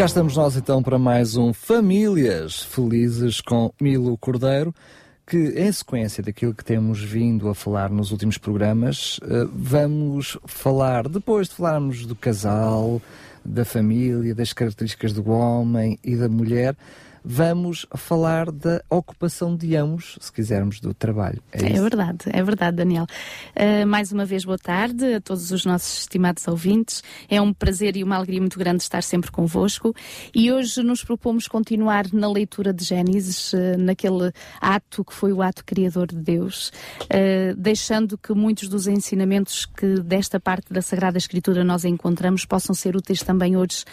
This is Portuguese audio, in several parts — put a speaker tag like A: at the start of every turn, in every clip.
A: Cá estamos nós então para mais um Famílias Felizes com Milo Cordeiro, que em sequência daquilo que temos vindo a falar nos últimos programas, eh, vamos falar, depois de falarmos do casal, da família, das características do homem e da mulher, vamos falar da ocupação de ambos, se quisermos, do trabalho.
B: É, é verdade, é verdade, Daniel. Uh, mais uma vez, boa tarde a todos os nossos estimados ouvintes. É um prazer e uma alegria muito grande estar sempre convosco. E hoje nos propomos continuar na leitura de Gênesis, uh, naquele ato que foi o ato criador de Deus, uh, deixando que muitos dos ensinamentos que desta parte da Sagrada Escritura nós encontramos possam ser úteis também hoje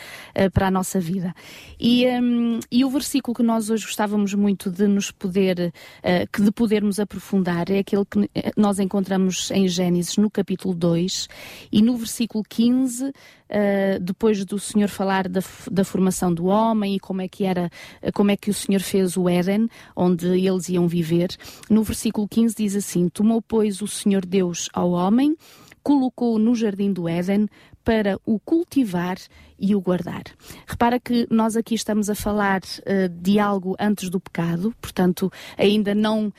B: para a nossa vida. E, um, e o versículo versículo que nós hoje gostávamos muito de nos poder, uh, que de podermos aprofundar é aquele que eh, nós encontramos em Gênesis no capítulo 2 e no versículo 15, uh, eh, depois do Senhor falar da, da formação do homem e como é que era, como é que o Senhor fez o Éden, onde eles iam viver, no versículo 15 diz assim: Tomou, pois, o Senhor Deus ao homem, colocou-o no jardim do Éden para o cultivar e o guardar. Repara que nós aqui estamos a falar uh, de algo antes do pecado, portanto, ainda não uh,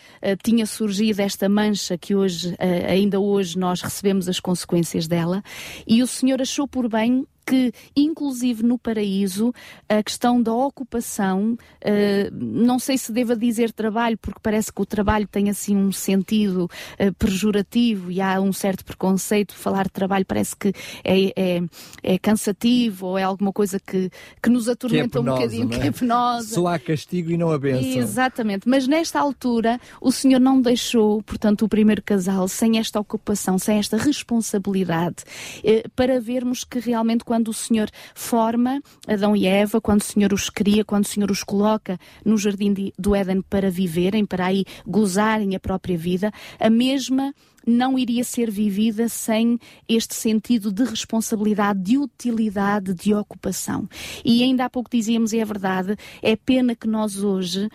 B: tinha surgido esta mancha que hoje, uh, ainda hoje, nós recebemos as consequências dela, e o Senhor achou por bem que, inclusive no paraíso, a questão da ocupação, uh, não sei se deva dizer trabalho, porque parece que o trabalho tem assim um sentido uh, pejorativo e há um certo preconceito. Falar de trabalho parece que é, é, é cansativo ou é alguma coisa que, que nos atormenta
A: que é penosa,
B: um bocadinho,
A: é?
B: que é penosa.
A: Só há castigo e não a benção.
B: Exatamente, mas nesta altura o Senhor não deixou, portanto, o primeiro casal sem esta ocupação, sem esta responsabilidade, eh, para vermos que realmente quando quando o Senhor forma Adão e Eva, quando o Senhor os cria, quando o Senhor os coloca no jardim de, do Éden para viverem, para aí gozarem a própria vida, a mesma não iria ser vivida sem este sentido de responsabilidade, de utilidade, de ocupação. E ainda há pouco dizíamos, e é verdade, é pena que nós hoje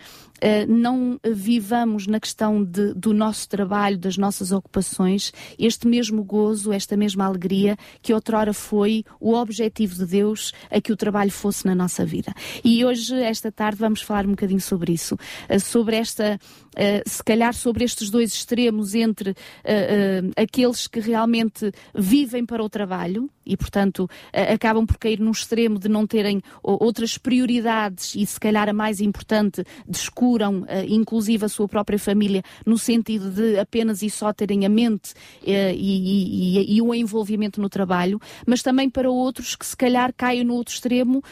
B: não vivamos na questão de, do nosso trabalho, das nossas ocupações, este mesmo gozo, esta mesma alegria que outrora foi o objetivo de Deus a que o trabalho fosse na nossa vida. E hoje, esta tarde, vamos falar um bocadinho sobre isso, uh, sobre esta, uh, se calhar sobre estes dois extremos entre aqueles que realmente vivem para o trabalho e, portanto, acabam por cair num extremo de não terem outras prioridades e, se calhar, a mais importante, descuram, uh, inclusive, a sua própria família, no sentido de apenas e só terem a mente e, e, e, o envolvimento no trabalho, mas também para outros que, se calhar, caem no outro extremo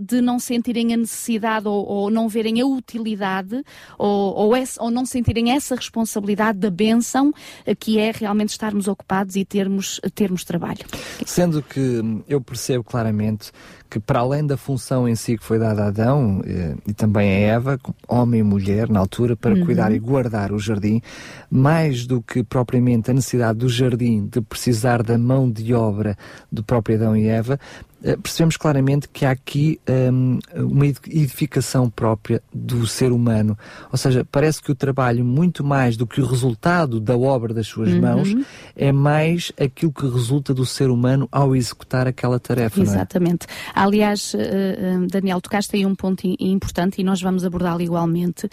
B: de não sentirem a necessidade ou, ou não verem a utilidade ou, ou, essa, ou não sentirem essa responsabilidade da bênção que é realmente estarmos ocupados e termos, termos trabalho.
A: Sendo que eu percebo claramente que para além da função em si que foi dada a Adão eh, e também a Eva, homem e mulher na altura, para uhum. cuidar e guardar o jardim, mais do que propriamente a necessidade do jardim de precisar da mão de obra do próprio Adão e Eva, percebemos claramente que há aqui um, uma edificação própria do ser humano. Ou seja, parece que o trabalho, muito mais do que o resultado da obra das suas uhum. mãos, é mais aquilo que resulta do ser humano ao executar aquela tarefa.
B: É? Exatamente. É? Aliás, uh, Daniel, tocaste aí um ponto importante e nós vamos abordá-lo igualmente.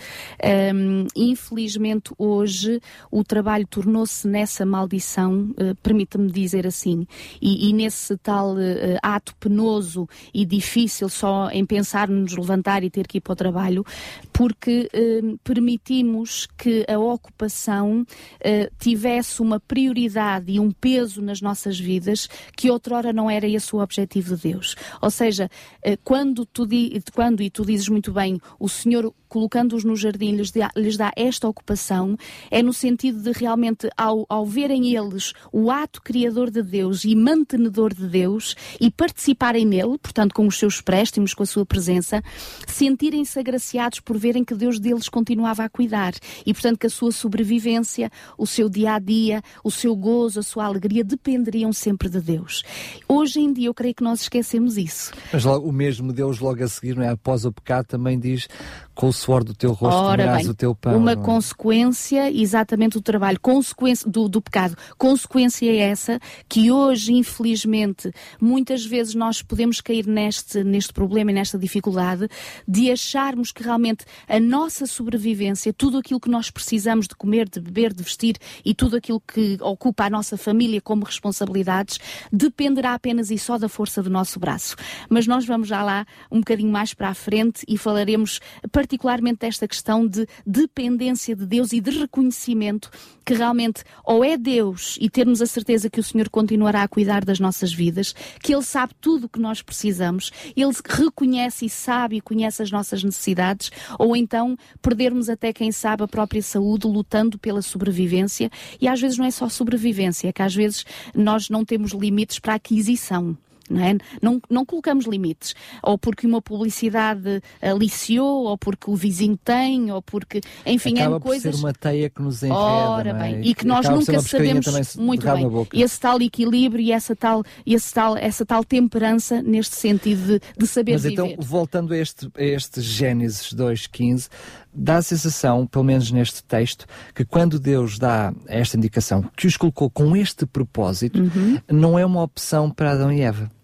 B: Um, infelizmente, hoje, o trabalho tornou-se nessa maldição, permita-me dizer assim, e, e nesse tal ato penoso e difícil só em pensar nos levantar e ter que ir para o trabalho, porque eh, permitimos que a ocupação eh, tivesse uma prioridade e um peso nas nossas vidas que outrora não era esse o objetivo de Deus. Ou seja, eh, quando, tu, quando, e tu dizes muito bem, o Senhor colocando-os no jardim, lhes dá, lhes dá, esta ocupação, é no sentido de realmente, ao, ao verem eles o ato criador de Deus e mantenedor de Deus e participarem nele, portanto, com os seus préstimos, com a sua presença, sentirem-se agraciados por verem que Deus deles continuava a cuidar e, portanto, que a sua sobrevivência, o seu dia a dia, o seu gozo, a sua alegria dependeriam sempre de Deus. Hoje em dia, eu creio que nós esquecemos isso.
A: Mas logo, o mesmo Deus, logo a seguir, é? após o pecado, também diz: com o suor do teu rosto Ora bem, o teu pão.
B: Uma é? consequência, exatamente, do trabalho, consequência do, do pecado. Consequência é essa que hoje, infelizmente, muitas vezes nós podemos cair neste, neste problema e nesta dificuldade de acharmos que realmente a nossa sobrevivência, tudo aquilo que nós precisamos de comer, de beber, de vestir e tudo aquilo que ocupa a nossa família como responsabilidades, dependerá apenas e só da força do nosso braço. Mas nós vamos já lá um bocadinho mais para a frente e falaremos particularmente desta questão de dependência de Deus e de reconhecimento que realmente ou é Deus e termos a certeza que o Senhor continuará a cuidar das nossas vidas, que Ele sabe tudo o que nós precisamos, Ele reconhece e sabe e conhece as nossas necessidades, ou então perdermos até, quem sabe, a própria saúde lutando pela sobrevivência. E às vezes não é só sobrevivência, é que às vezes nós não temos limites para a aquisição. Não, é? não, não, colocamos limites. Ou porque uma publicidade aliciou, ou porque o vizinho tem, ou porque. Enfim,
A: Acaba
B: é coisas.
A: Por ser uma teia que nos enreda.
B: Ora bem, e que nós nunca sabemos muito bem. Esse tal equilíbrio e essa tal, esse tal, essa tal temperança neste sentido de, de saber
A: Mas
B: viver.
A: então, voltando a este, a este Gênesis 2,15, dá a sensação, pelo menos neste texto, que quando Deus dá esta indicação, que os colocou com este propósito, uhum. não é uma opção para Adão e Eva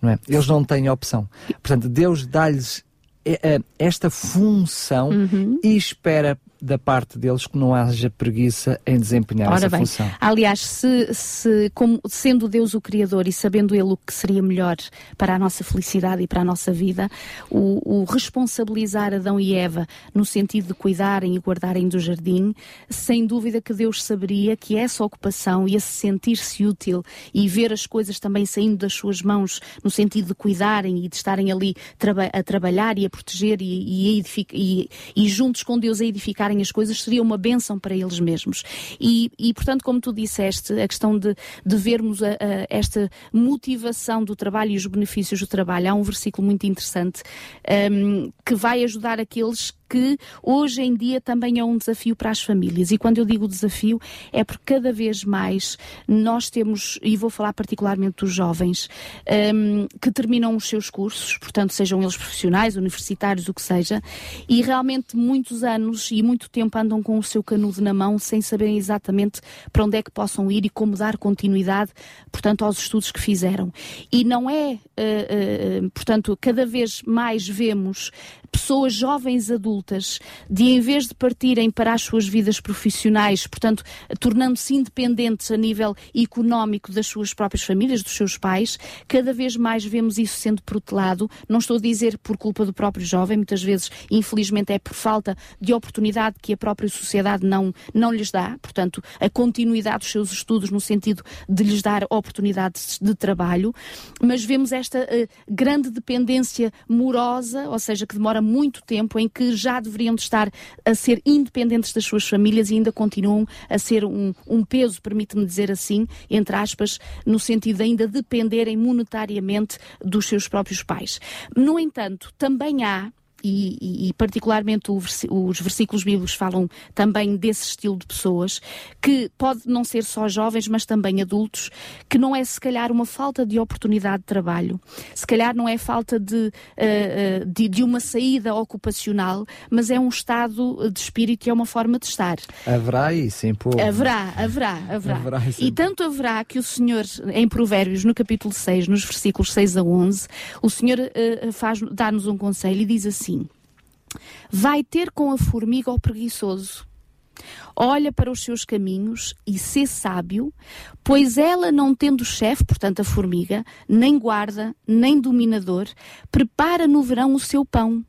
A: não é? Eles não têm opção. Portanto, Deus dá-lhes eh, eh, esta função uhum. e espera da parte deles que não haja preguiça em desempenhar Ora essa bem, função.
B: Aliás, se, se, como, sendo Deus o Criador e sabendo Ele o que seria melhor para a nossa felicidade e para a nossa vida, o, o responsabilizar Adão e Eva no sentido de cuidarem e guardarem do jardim, sem dúvida que Deus saberia que essa ocupação e esse sentir-se útil e ver as coisas também saindo das suas mãos no sentido de cuidarem e de estarem ali traba a trabalhar e a proteger e, e, e, e juntos com Deus a edificar as coisas seria uma benção para eles mesmos. E, e portanto, como tu disseste, a questão de, de vermos a, a, esta motivação do trabalho e os benefícios do trabalho, há um versículo muito interessante um, que vai ajudar aqueles que hoje em dia também é um desafio para as famílias. E quando eu digo desafio, é porque cada vez mais nós temos, e vou falar particularmente dos jovens, um, que terminam os seus cursos, portanto, sejam eles profissionais, universitários, o que seja, e realmente muitos anos e muito tempo andam com o seu canudo na mão sem saberem exatamente para onde é que possam ir e como dar continuidade, portanto, aos estudos que fizeram. E não é, uh, uh, portanto, cada vez mais vemos pessoas jovens adultas de, em vez de partirem para as suas vidas profissionais, portanto, tornando-se independentes a nível económico das suas próprias famílias, dos seus pais, cada vez mais vemos isso sendo protelado. Não estou a dizer por culpa do próprio jovem, muitas vezes, infelizmente, é por falta de oportunidade que a própria sociedade não, não lhes dá, portanto, a continuidade dos seus estudos no sentido de lhes dar oportunidades de trabalho, mas vemos esta uh, grande dependência morosa, ou seja, que demora muito tempo, em que já deveriam estar a ser independentes das suas famílias e ainda continuam a ser um, um peso, permite-me dizer assim, entre aspas, no sentido de ainda dependerem monetariamente dos seus próprios pais. No entanto, também há e, e, particularmente os versículos bíblicos falam também desse estilo de pessoas, que pode não ser só jovens, mas também adultos, que não é se calhar uma falta de oportunidade de trabalho, se calhar não é falta de, uh, de, de, uma saída ocupacional, mas é um estado de espírito e é uma forma de estar.
A: Haverá isso em povo.
B: Haverá, haverá, haverá. haverá e tanto haverá que o Senhor, em Provérbios, no capítulo 6, nos versículos 6 a 11, o Senhor faz, dá-nos um conselho e diz assim, Vai ter com a formiga o preguiçoso. Olha para os seus caminhos e sê sábio, pois ela, não tendo chefe, portanto a formiga, nem guarda, nem dominador, prepara no verão o seu pão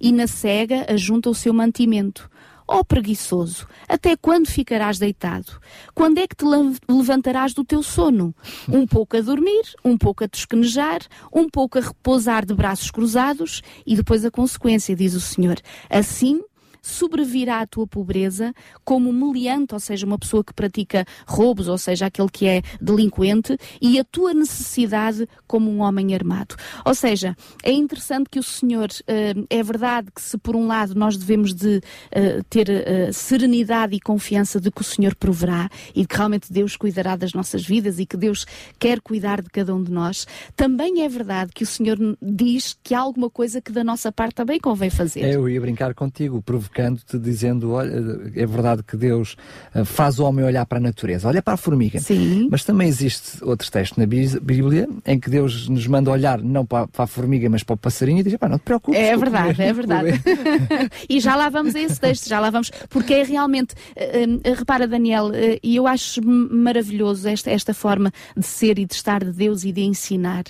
B: e na cega ajunta o seu mantimento. Ó oh, preguiçoso, até quando ficarás deitado? Quando é que te levantarás do teu sono? Um pouco a dormir, um pouco a tosquenejar, um pouco a repousar de braços cruzados e depois a consequência, diz o Senhor. Assim sobrevirá a tua pobreza como meliante, ou seja, uma pessoa que pratica roubos, ou seja, aquele que é delinquente, e a tua necessidade como um homem armado. Ou seja, é interessante que o Senhor, uh, é verdade que se por um lado nós devemos de uh, ter uh, serenidade e confiança de que o Senhor proverá e que realmente Deus cuidará das nossas vidas e que Deus quer cuidar de cada um de nós, também é verdade que o Senhor diz que há alguma coisa que da nossa parte também convém fazer.
A: É, eu ia brincar contigo, provocando-te, dizendo: olha, é verdade que Deus faz o homem olhar para a natureza, olha para a formiga.
B: Sim.
A: Mas também existe outro texto na Bíblia em que Deus nos manda olhar não para, para a formiga, mas para o passarinho e diz: pá, não te preocupes.
B: É verdade, é verdade. e já lá vamos a esse texto, já lá vamos, porque é realmente, uh, uh, repara, Daniel, e eu acho maravilhoso esta, esta forma de ser e de estar de Deus e de ensinar,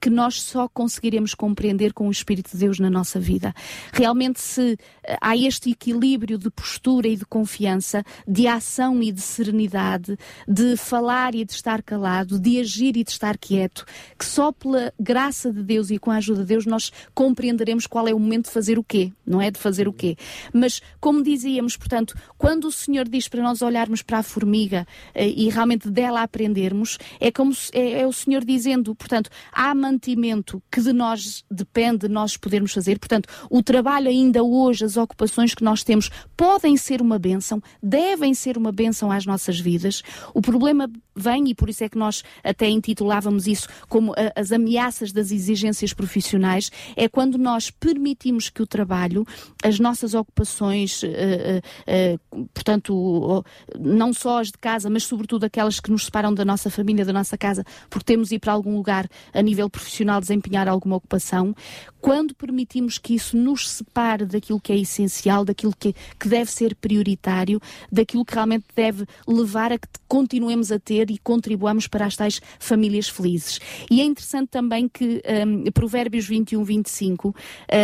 B: que nós só conseguiremos compreender com o Espírito de Deus na nossa vida. Realmente, se há este equilíbrio de postura e de confiança, de ação e de serenidade, de falar e de estar calado, de agir e de estar quieto, que só pela graça de Deus e com a ajuda de Deus nós compreenderemos qual é o momento de fazer o quê, não é? De fazer o quê. Mas, como dizíamos, portanto, quando o Senhor diz para nós olharmos para a formiga eh, e realmente dela aprendermos, é como é, é o Senhor dizendo, portanto, há mantimento que de nós depende de nós podermos fazer. Portanto, o trabalho ainda hoje, as ocupações que nós temos, podem ser uma bênção, devem ser uma bênção às nossas vidas. O problema vem, e por isso é que nós até intitulávamos isso como as ameaças das exigências profissionais, é quando nós permitimos que o trabalho, as nossas ocupações, uh, uh, uh, portanto, não só as de casa, mas sobretudo aquelas que nos separam da nossa família, da nossa casa, porque temos ir para algum lugar a nível profissional desempenhar alguma ocupação, quando permitimos que isso nos separe daquilo que é essencial, daquilo que, que deve ser prioritário, daquilo que realmente deve levar a que continuemos a ter e contribuamos para as tais famílias felizes. E é interessante também que um, Provérbios 21, 25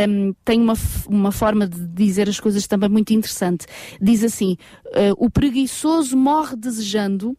B: um, tem uma, uma forma de dizer as coisas também muito interessante. Diz assim: uh, o preguiçoso morre desejando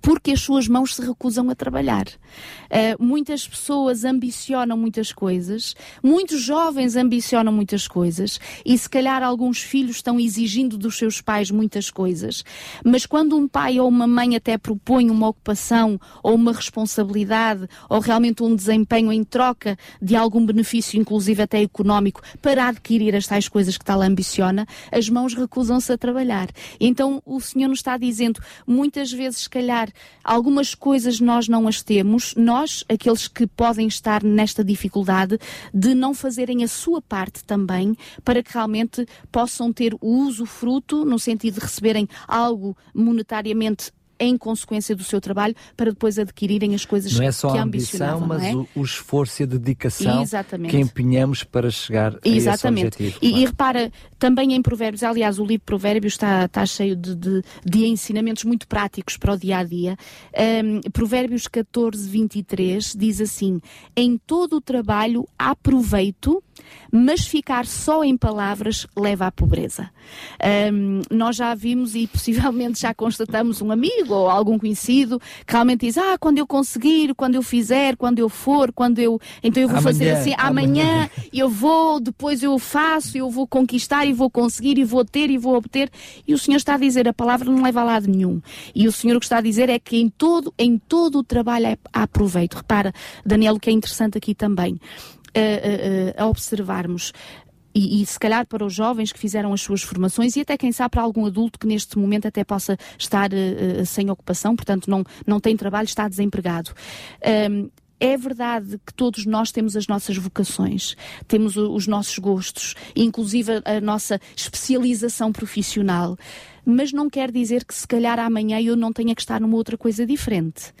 B: porque as suas mãos se recusam a trabalhar. Uh, muitas pessoas ambicionam muitas coisas, muitos jovens ambicionam muitas coisas e se calhar alguns filhos estão exigindo dos seus pais muitas coisas, mas quando um pai ou uma mãe até propõe uma ocupação ou uma responsabilidade ou realmente um desempenho em troca de algum benefício, inclusive até económico, para adquirir as tais coisas que tal ambiciona, as mãos recusam-se a trabalhar. Então o Senhor nos está dizendo, muitas vezes, se calhar, algumas coisas nós não as temos, nós, aqueles que podem estar nesta dificuldade, de não fazerem a sua parte também, para que realmente possam ter o uso fruto, no sentido de receberem algo monetariamente em consequência do seu trabalho para depois adquirirem as coisas
A: não é só
B: que
A: a ambição,
B: mas
A: é? o, o, esforço e a dedicação
B: Exatamente.
A: que empenhamos para chegar
B: Exatamente.
A: a esse objetivo.
B: E, claro. e repara, também em Provérbios, aliás, o livro Provérbios está, está cheio de, de, de ensinamentos muito práticos para o dia a dia. Um, Provérbios 14, 23 diz assim: Em todo o trabalho há proveito mas ficar só em palavras leva à pobreza. Um, nós já vimos e possivelmente já constatamos um amigo ou algum conhecido que realmente diz: Ah, quando eu conseguir, quando eu fizer, quando eu for, quando eu. Então eu vou
A: amanhã,
B: fazer assim, amanhã,
A: amanhã
B: eu vou, depois eu faço, eu vou conquistar e vou conseguir e vou ter e vou obter. E o Senhor está a dizer: a palavra não leva a lado nenhum. E o Senhor o que está a dizer é que em todo, em todo o trabalho há proveito. Repara, Daniel, o que é interessante aqui também a, a, a observarmos e, e, se calhar para os jovens que fizeram as suas formações e até quem sabe para algum adulto que neste momento até possa estar uh, sem ocupação, portanto não, não tem trabalho, está desempregado. Um, é verdade que todos nós temos as nossas vocações, temos os nossos gostos, inclusive a nossa especialização profissional mas não quer dizer que se calhar amanhã eu não tenha que estar numa outra coisa diferente.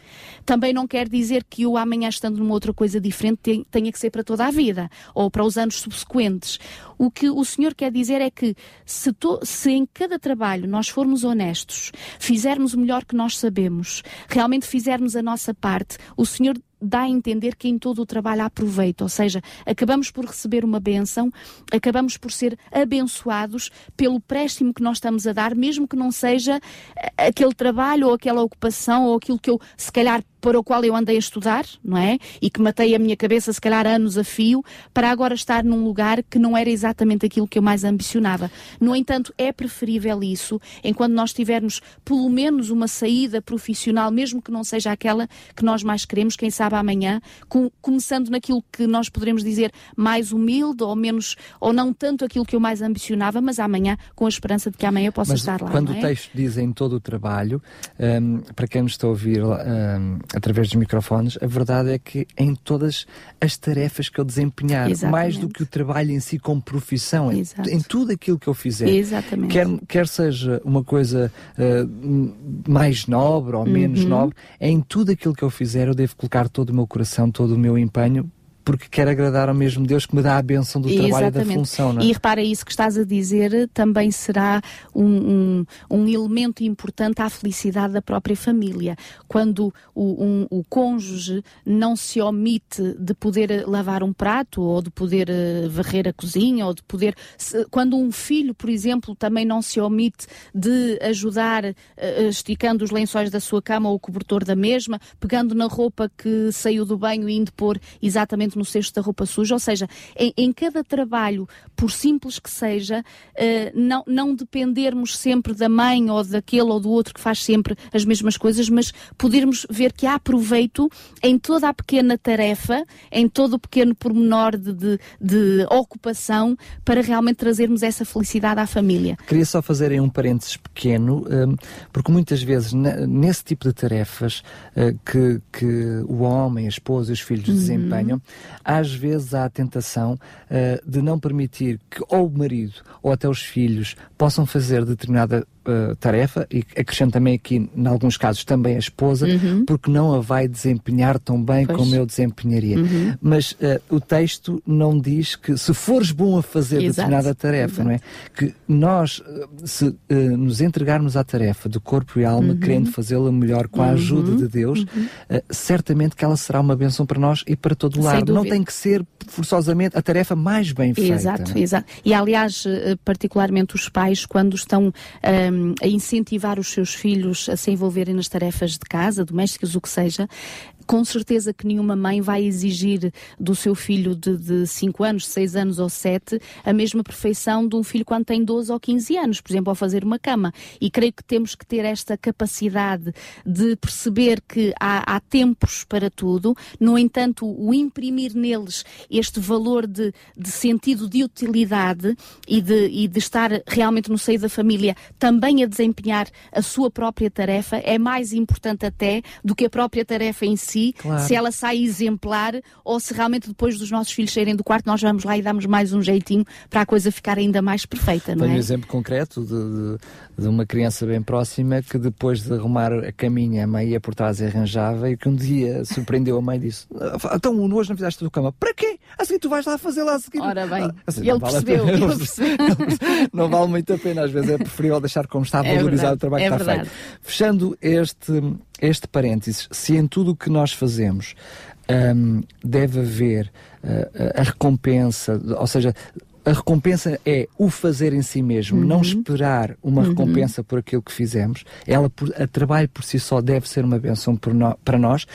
B: Também não quer dizer que eu amanhã estando numa outra coisa diferente tenha que ser para toda a vida ou para os anos subsequentes. O que o Senhor quer dizer é que se, to, se em cada trabalho nós formos honestos, fizermos o melhor que nós sabemos, realmente fizermos a nossa parte, o Senhor dá a entender que em todo o trabalho há proveito, ou seja, acabamos por receber uma bênção, acabamos por ser abençoados pelo préstimo que nós estamos a dar, mesmo que não seja eh, aquele trabalho ou aquela ocupação ou aquilo que eu se calhar para o qual eu andei a estudar, não é? E que matei a minha cabeça, se calhar, anos a fio, para agora estar num lugar que não era exatamente aquilo que eu mais ambicionava. No entanto, é preferível isso, enquanto nós tivermos pelo menos uma saída profissional, mesmo que não seja aquela que nós mais queremos, quem sabe amanhã, com, começando naquilo que nós poderemos dizer mais humilde ou menos, ou não tanto aquilo que eu mais ambicionava, mas amanhã, com a esperança de que amanhã eu possa
A: mas
B: estar lá.
A: Quando
B: é?
A: o texto diz em todo o trabalho, um, para quem nos está a ouvir um, através dos microfones, a verdade é que em todas as tarefas que eu desempenhar,
B: Exatamente.
A: mais do que o trabalho em si como profissão, em, em tudo aquilo que eu fizer,
B: Exatamente.
A: quer, quer seja uma coisa uh, mais nobre ou menos
B: Uhum.
A: nobre, em tudo aquilo que eu fizer, eu devo colocar todo o meu coração, todo o meu empenho, porque quero agradar ao mesmo Deus que me dá a benção do trabalho e da função. Não é?
B: E repara, isso que estás a dizer também será um, um, um elemento importante à felicidade da própria família. Quando o, um, o cônjuge não se omite de poder lavar um prato, ou de poder eh, varrer a cozinha, ou de poder. se- quando um filho, por exemplo, também não se omite de ajudar eh, esticando os lençóis da sua cama ou o cobertor da mesma, pegando na roupa que saiu do banho e indo pôr exatamente no cesto da roupa suja, ou seja, em, em cada trabalho, por simples que seja, eh, não, não dependermos sempre da mãe ou daquele ou do outro que faz sempre as mesmas coisas, mas podermos ver que há proveito em toda a pequena tarefa, em todo o pequeno pormenor de, de, de ocupação, para realmente trazermos essa felicidade à família.
A: Queria só fazer aí um parênteses pequeno, hum, porque muitas vezes ne- nesse tipo de tarefas eh, que, que o homem, a esposa e os filhos desempenham, às vezes há a tentação eh, de não permitir que ou o marido ou até os filhos possam fazer determinada eh, tarefa, e acrescento também aqui, em alguns casos, também a esposa, porque não a vai desempenhar tão bem
B: Pois.
A: como eu desempenharia. Mas eh, o texto não diz que se fores bom a fazer
B: Exato.
A: determinada tarefa, não é? Que nós, eh, se eh, nos entregarmos à tarefa de corpo e alma,
B: Uhum.
A: querendo fazê-la melhor com a ajuda de Deus, eh, certamente que ela será uma bênção para nós e para todo o lar. Não tem que ser forçosamente a tarefa mais bem feita.
B: Exato,
A: é?
B: exato. E aliás, particularmente os pais, quando estão ahm, a incentivar os seus filhos a se envolverem nas tarefas de casa, domésticas, o que seja, com certeza que nenhuma mãe vai exigir do seu filho de 5 anos, 6 anos ou 7 a mesma perfeição de um filho quando tem 12 ou 15 anos, por exemplo, ao fazer uma cama. E creio que temos que ter esta capacidade de perceber que há, há tempos para tudo, no entanto, o imprimir neles este valor de, de sentido de utilidade e de, e de estar realmente no seio da família também a desempenhar a sua própria tarefa é mais importante até do que a própria tarefa em si,
A: Claro.
B: se ela sai exemplar ou se realmente depois dos nossos filhos saírem do quarto nós vamos lá e damos mais um jeitinho para a coisa ficar ainda mais perfeita, não
A: Tenho um
B: é?
A: exemplo concreto de, de- de uma criança bem próxima que depois de arrumar a caminha, a mãe ia por trás e arranjava e que um dia surpreendeu a mãe e disse "Ah, então hoje não fizeste tua cama. Para quê? Assim tu vais lá fazer lá a seguir.
B: Ora bem,
A: Ah, assim,
B: ele
A: vale
B: percebeu, ele percebeu.
A: não vale muito a pena, às vezes é preferível deixar como está,
B: É
A: valorizar
B: verdade,
A: o trabalho
B: é
A: que está
B: verdade.
A: feito. Fechando este, este parênteses, se em tudo o que nós fazemos hum, deve haver uh, a recompensa, ou seja, a recompensa é o fazer em si mesmo, não esperar uma recompensa por aquilo que fizemos. Ela, por, a trabalho por si só deve ser uma benção nó- para nós.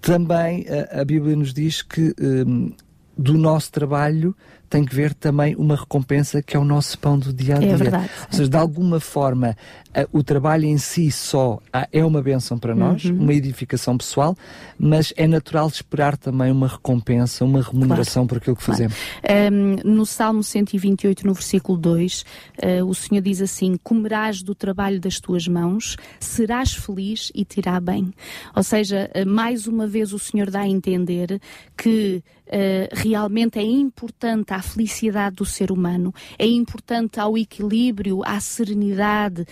A: Também a, a Bíblia nos diz que hum, do nosso trabalho tem que ver também uma recompensa que é o nosso pão do dia a dia.
B: É verdade.
A: Ou seja, de alguma forma, o trabalho em si só ah, é uma benção para nós,
B: Uhum.
A: uma edificação pessoal, mas é natural esperar também uma recompensa, uma remuneração por aquilo que fazemos.
B: Um, no Salmo 128, no versículo 2, uh, o Senhor diz assim: Comerás do trabalho das tuas mãos, serás feliz e te irá bem. Ou seja, uh, mais uma vez o Senhor dá a entender que uh, realmente é importante a à felicidade do ser humano, é importante ao equilíbrio, à serenidade,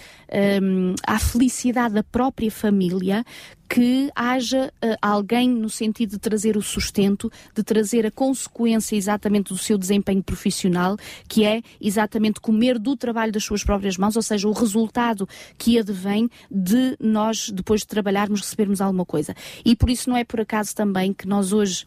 B: um, à felicidade da própria família, que haja uh, alguém no sentido de trazer o sustento, de trazer a consequência exatamente do seu desempenho profissional, que é exatamente comer do trabalho das suas próprias mãos, ou seja, o resultado que advém de nós, depois de trabalharmos, recebermos alguma coisa. E por isso não é por acaso também que nós hoje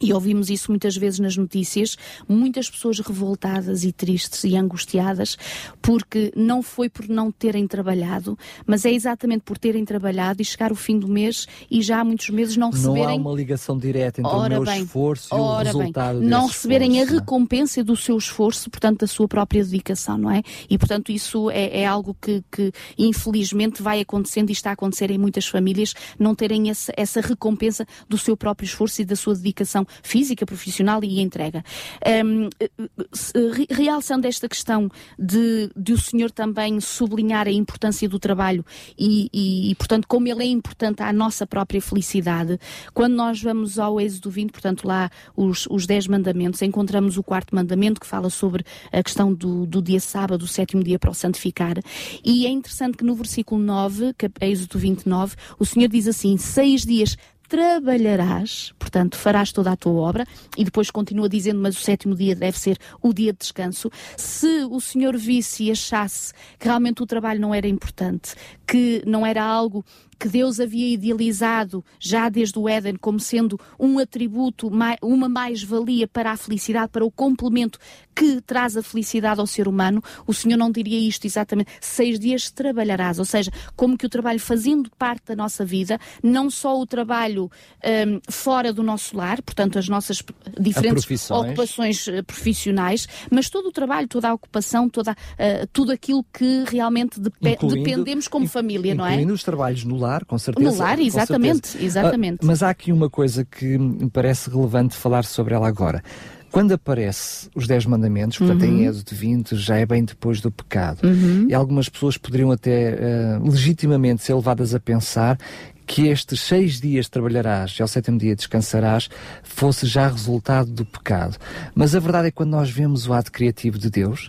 B: e ouvimos isso muitas vezes nas notícias, muitas pessoas revoltadas e tristes e angustiadas, porque não foi por não terem trabalhado, mas é exatamente por terem trabalhado e chegar o fim do mês e já há muitos meses não receberem.
A: Não há uma ligação direta entre ora o meu bem, esforço e o resultado
B: bem, Não receberem
A: esforço,
B: a recompensa do seu esforço, portanto, da sua própria dedicação, não é? E, portanto, isso é, é algo que, que, infelizmente vai acontecendo e está a acontecer em muitas famílias, não terem essa, essa recompensa do seu próprio esforço e da sua dedicação física, profissional e entrega. Um, realçando esta questão de, de o senhor também sublinhar a importância do trabalho e, e, e, portanto, como ele é importante à nossa própria felicidade, quando nós vamos ao Êxodo 20, portanto, lá os, os 10 mandamentos, encontramos o quarto mandamento que fala sobre a questão do, do dia sábado, o sétimo dia para o santificar. E é interessante que no versículo 9, que é Êxodo 29, o Senhor diz assim: seis dias trabalharás, portanto, farás toda a tua obra, e depois continua dizendo, mas o sétimo dia deve ser o dia de descanso. Se o Senhor visse e achasse que realmente o trabalho não era importante, que não era algo que Deus havia idealizado já desde o Éden como sendo um atributo, uma mais-valia para a felicidade, para o complemento que traz a felicidade ao ser humano, o Senhor não diria isto exatamente. Seis dias trabalharás, ou seja, como que o trabalho fazendo parte da nossa vida, não só o trabalho um, fora do nosso lar, portanto, as nossas diferentes ocupações eh, profissionais, mas todo o trabalho, toda a ocupação, toda, uh, tudo aquilo que realmente dep dependemos como família, não é?
A: Incluindo os trabalhos no lar, com certeza.
B: No lar, exatamente, exatamente.
A: Uh, mas há aqui uma coisa que me parece relevante falar sobre ela agora. Quando aparece os Dez Mandamentos, portanto uhum. em Êxodo 20, já é bem depois do pecado. Uhum. E algumas pessoas poderiam até uh, legitimamente ser levadas a pensar que estes seis dias trabalharás e ao sétimo dia descansarás fosse já resultado do pecado. Mas a verdade é que quando nós vemos o ato criativo de Deus,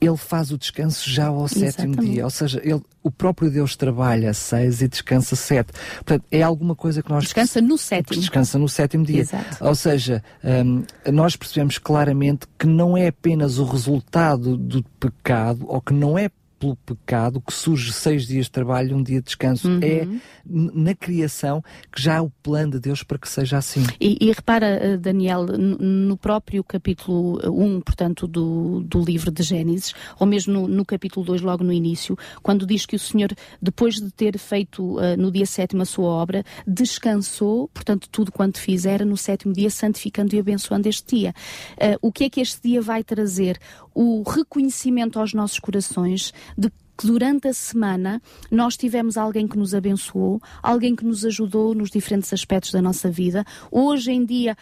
A: ele faz o descanso já ao Exatamente. sétimo dia. Ou seja, ele, o próprio Deus trabalha seis e descansa sete. Portanto, é alguma coisa que nós.
B: Descansa no sétimo.
A: Descansa no sétimo dia.
B: Exato.
A: Ou seja, um, nós percebemos claramente que não é apenas o resultado do pecado, ou que não é pelo pecado que surge seis dias de trabalho e um dia de descanso. Uhum. É na criação que já há o plano de Deus para que seja assim.
B: E, e repara, eh, Daniel, no próprio capítulo 1, portanto, do, do livro de Gênesis, ou mesmo no, no, capítulo 2, logo no início, quando diz que o Senhor, depois de ter feito uh, no dia sétimo a sua obra, descansou, portanto, tudo quanto fizera no sétimo dia, santificando e abençoando este dia. Uh, o que é que este dia vai trazer? O reconhecimento aos nossos corações de que durante a semana nós tivemos alguém que nos abençoou, alguém que nos ajudou nos diferentes aspectos da nossa vida. Hoje em dia,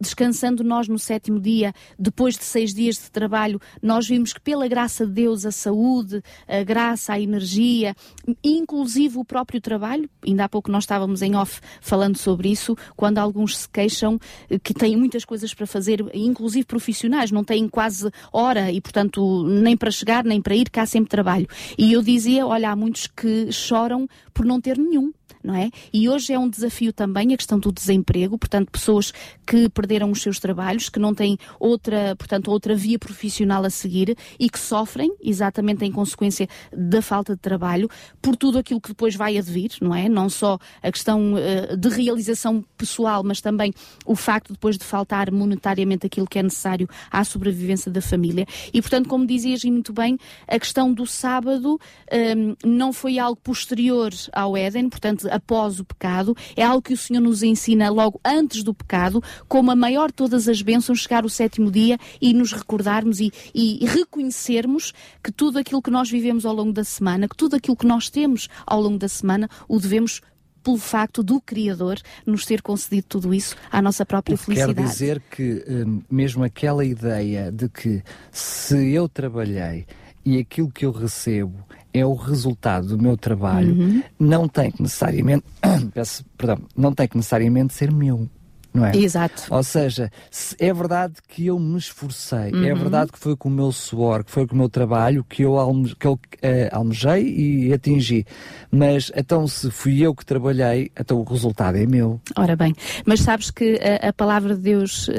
B: descansando nós no sétimo dia, depois de seis dias de trabalho, nós vimos que pela graça de Deus, a saúde, a graça, a energia, inclusive o próprio trabalho, ainda há pouco nós estávamos em off falando sobre isso, quando alguns se queixam eh, que têm muitas coisas para fazer, inclusive profissionais, não têm quase hora e, portanto, nem para chegar, nem para ir, cá sempre trabalho. E eu dizia, olha, há muitos que choram por não ter nenhum não é? E hoje é um desafio também a questão do desemprego, portanto, pessoas que perderam os seus trabalhos, que não têm outra, portanto, outra via profissional a seguir e que sofrem exatamente em consequência da falta de trabalho por tudo aquilo que depois vai advir, não é? Não só a questão uh, de realização pessoal, mas também o facto depois de faltar monetariamente aquilo que é necessário à sobrevivência da família. E, portanto, como dizias e muito bem, a questão do sábado um, ehm, não foi algo posterior ao Éden, portanto, após o pecado, é algo que o Senhor nos ensina logo antes do pecado, como a maior de todas as bênçãos, chegar o sétimo dia e nos recordarmos e, e, reconhecermos que tudo aquilo que nós vivemos ao longo da semana, que tudo aquilo que nós temos ao longo da semana, o devemos pelo facto do Criador nos ter concedido tudo isso à nossa própria felicidade.
A: Quer dizer que hum, mesmo aquela ideia de que se eu trabalhei e aquilo que eu recebo é o resultado do meu trabalho, uhum. não tem que necessariamente, peço, perdão, não tem que necessariamente ser meu. Não é?
B: Exato.
A: Ou seja, é verdade que eu me esforcei, é uhum. é verdade que foi com o meu suor, que foi com o meu trabalho que eu, alme, que eu uh, almejei e atingi. Mas então, se fui eu que trabalhei, então o resultado é meu.
B: Ora bem, mas sabes que a, a palavra de Deus, uh,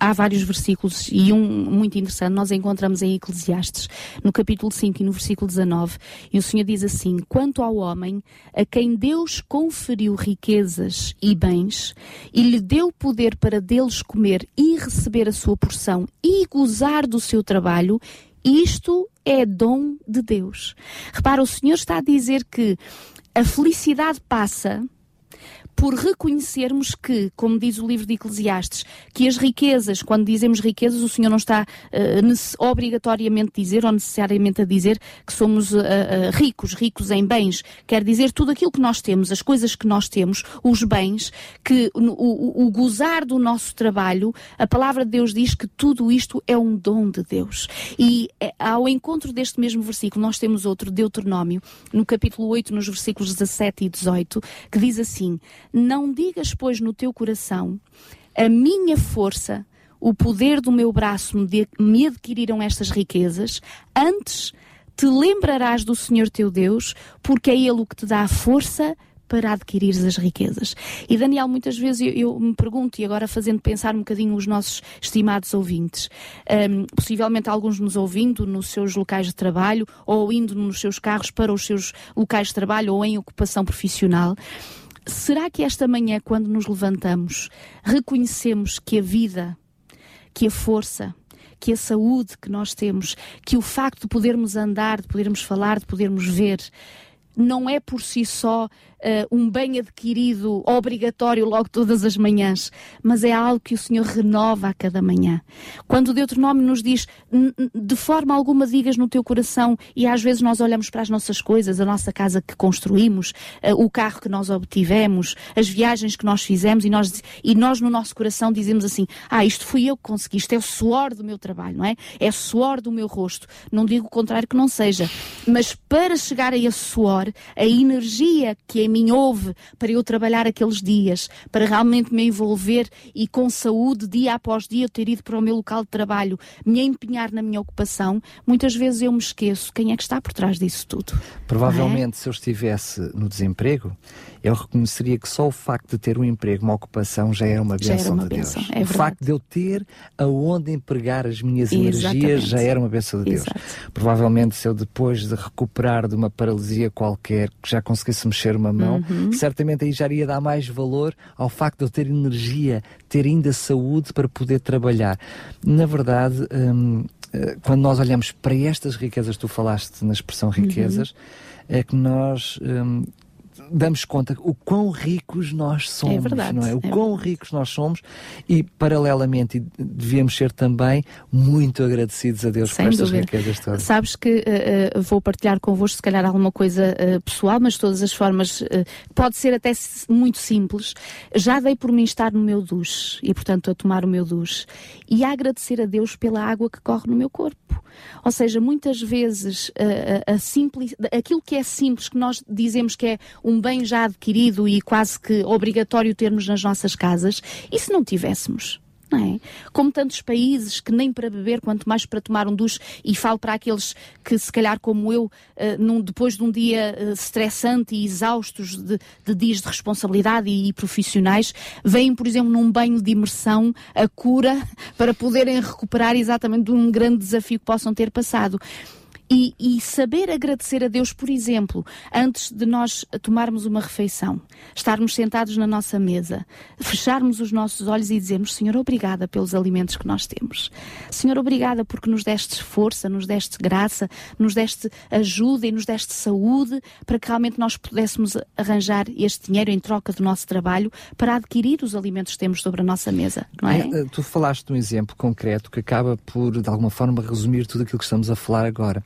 B: há vários versículos e um muito interessante, nós encontramos em Eclesiastes, no capítulo 5 e no versículo 19, e o Senhor diz assim: Quanto ao homem a quem Deus conferiu riquezas e bens e lhe deu poder para deles comer e receber a sua porção e gozar do seu trabalho, isto é dom de Deus. Repara, o Senhor está a dizer que a felicidade passa por reconhecermos que, como diz o livro de Eclesiastes, que as riquezas, quando dizemos riquezas, o Senhor não está uh, obrigatoriamente a dizer ou necessariamente a dizer que somos uh, uh, ricos, ricos em bens. Quer dizer tudo aquilo que nós temos, as coisas que nós temos, os bens, que o, o, o gozar do nosso trabalho, a palavra de Deus diz que tudo isto é um dom de Deus. E ao encontro deste mesmo versículo, nós temos outro, Deuteronômio, no capítulo 8, nos versículos 17 e 18, que diz assim: não digas, pois, no teu coração, a minha força, o poder do meu braço me, adquiriram estas riquezas, antes te lembrarás do Senhor teu Deus, porque é Ele o que te dá a força para adquirir as riquezas. E Daniel, muitas vezes eu, eu, me pergunto, e agora fazendo pensar um bocadinho os nossos estimados ouvintes, um, possivelmente alguns nos ouvindo nos seus locais de trabalho, ou indo nos seus carros para os seus locais de trabalho, ou em ocupação profissional, Será que esta manhã, quando nos levantamos, reconhecemos que a vida, que a força, que a saúde que nós temos, que o facto de podermos andar, de podermos falar, de podermos ver, não é por si só uh, um bem adquirido obrigatório logo todas as manhãs, mas é algo que o Senhor renova a cada manhã. Quando o Deuteronômio nos diz, de forma alguma digas no teu coração, e às vezes nós olhamos para as nossas coisas, a nossa casa que construímos, uh, o carro que nós obtivemos, as viagens que nós fizemos, e nós, e nós no nosso coração dizemos assim: Ah, isto fui eu que consegui, isto é o suor do meu trabalho, não é? É o suor do meu rosto. Não digo o contrário que não seja, mas para chegar a esse suor, a energia que em mim houve para eu trabalhar aqueles dias, para realmente me envolver e com saúde, dia após dia, ter ido para o meu local de trabalho, me empenhar na minha ocupação, muitas vezes eu me esqueço quem é que está por trás disso tudo.
A: Provavelmente, é? se eu estivesse no desemprego, eu reconheceria que só o facto de ter um emprego, uma ocupação, já era uma bênção de Deus. É o facto de eu ter aonde empregar as minhas Exatamente. energias já era uma bênção de Deus. Exato. Provavelmente, se eu depois de recuperar de uma paralisia qualquer, que já conseguisse mexer uma mão, uhum. certamente aí já iria dar mais valor ao facto de eu ter energia, ter ainda saúde para poder trabalhar. Na verdade, hum, eh, quando nós olhamos para estas riquezas, tu falaste na expressão riquezas, uhum. é que nós hum, damos conta o quão ricos nós somos, é verdade, não é? O é quão verdade. ricos nós somos e, paralelamente, devíamos ser também muito agradecidos a Deus Sem por estas dúvida. riquezas todas.
B: Sabes que uh, vou partilhar convosco, se calhar, alguma coisa uh, pessoal, mas de todas as formas, uh, pode ser até muito simples. Já dei por mim estar no meu duche e, portanto, a tomar o meu duche e a agradecer a Deus pela água que corre no meu corpo. Ou seja, muitas vezes a, a, a simples, aquilo que é simples, que nós dizemos que é um bem já adquirido e quase que obrigatório termos nas nossas casas, e se não tivéssemos? Não é? Como tantos países que nem para beber, quanto mais para tomar um duche, e falo para aqueles que, se calhar, como eu, uh, num, depois de um dia uh, estressante e exaustos de, de, dias de responsabilidade e, e, profissionais, vêm, por exemplo, num banho de imersão, a cura, para poderem recuperar exatamente de um grande desafio que possam ter passado. E, e, saber agradecer a Deus, por exemplo, antes de nós tomarmos uma refeição, estarmos sentados na nossa mesa, fecharmos os nossos olhos e dizermos: Senhor, obrigada pelos alimentos que nós temos. Senhor, obrigada porque nos deste força, nos deste graça, nos deste ajuda e nos deste saúde para que realmente nós pudéssemos arranjar este dinheiro em troca do nosso trabalho para adquirir os alimentos que temos sobre a nossa mesa, não é? é
A: tu falaste de um exemplo concreto que acaba por, de alguma forma, resumir tudo aquilo que estamos a falar agora.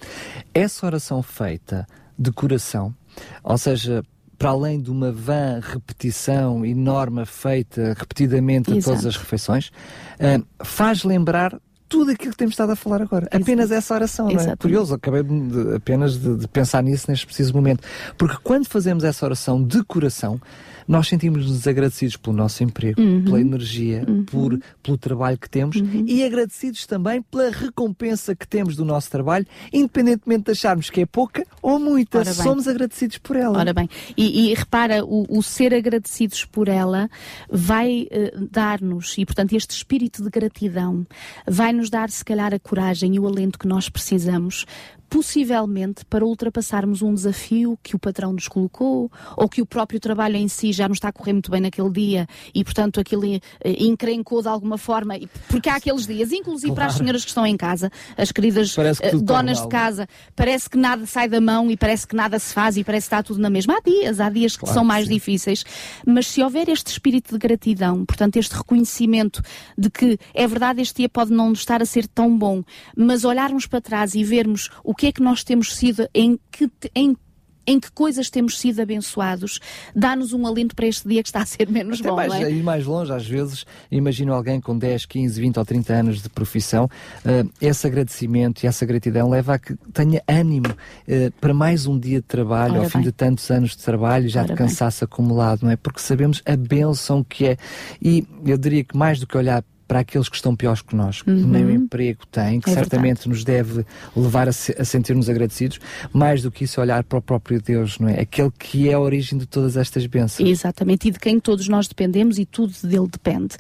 A: Essa oração feita de coração, ou seja, para além de uma vã repetição e norma feita repetidamente Exato. a todas as refeições, uh, faz lembrar tudo aquilo que temos estado a falar agora. Exato. Apenas essa oração, não é? Curioso, acabei de, apenas de, de, pensar nisso neste preciso momento. Porque quando fazemos essa oração de coração, nós sentimos-nos agradecidos pelo nosso emprego, uhum. pela energia, uhum. por, pelo trabalho que temos uhum. e agradecidos também pela recompensa que temos do nosso trabalho, independentemente de acharmos que é pouca ou muita, somos agradecidos por ela.
B: Ora bem, e, e repara, o, o, ser agradecidos por ela vai uh, dar-nos, e portanto este espírito de gratidão vai nos dar se calhar a coragem e o alento que nós precisamos possivelmente para ultrapassarmos um desafio que o patrão nos colocou ou que o próprio trabalho em si já não está a correr muito bem naquele dia e, portanto, aquilo eh, encrencou de alguma forma. Porque há aqueles dias, inclusive claro. para as senhoras que estão em casa, as queridas uh, donas de casa, parece que nada sai da mão e parece que nada se faz e parece que está tudo na mesma. Há dias, há dias claro, que são mais sim. difíceis, mas se houver este espírito de gratidão, portanto, este reconhecimento de que é verdade, este dia pode não estar a ser tão bom, mas olharmos para trás e vermos o que é que nós temos sido, em que, em em que coisas temos sido abençoados, dá-nos um alento para este dia que está a ser menos
A: Até
B: bom.
A: Mais,
B: é?
A: Ir mais longe, às vezes, imagino alguém com 10, 15, 20 ou 30 anos de profissão, uh, esse agradecimento e essa gratidão leva a que tenha ânimo uh, para mais um dia de trabalho, Ora ao fim de tantos anos de trabalho, já Ora de cansaço bem. acumulado, não é? Porque sabemos a bênção que é. E eu diria que mais do que olhar para aqueles que estão piores que nós, que uhum. nem o emprego têm, que é certamente verdade. nos deve levar a, se, a sentir-nos agradecidos, mais do que isso olhar para o próprio Deus, não é? Aquele que é a origem de todas estas bênçãos.
B: Exatamente, e de quem todos nós dependemos e tudo dele depende.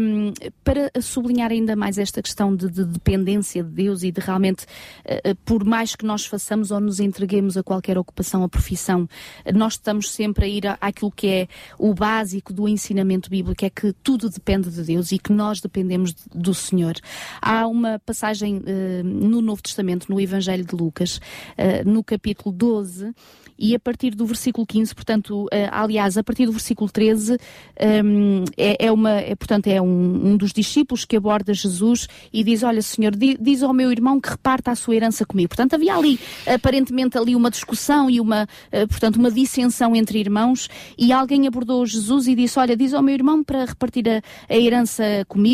B: Um, para sublinhar ainda mais esta questão de, de, dependência de Deus e de realmente, uh, por mais que nós façamos ou nos entreguemos a qualquer ocupação ou profissão, nós estamos sempre a ir àquilo que é o básico do ensinamento bíblico, é que tudo depende de Deus e que nós nós dependemos do Senhor. Há uma passagem uh, no Novo Testamento, no Evangelho de Lucas, uh, no capítulo 12, e a partir do versículo 15, portanto, uh, aliás, a partir do versículo 13, um, ehm, é, é, uma, é, portanto, é um, um, dos discípulos que aborda Jesus e diz, olha Senhor, di, diz ao meu irmão que reparta a sua herança comigo. Portanto, havia ali, aparentemente, ali uma discussão e uma, portanto, uma dissensão entre irmãos e alguém abordou Jesus e disse, olha, diz ao meu irmão para repartir a, a herança comigo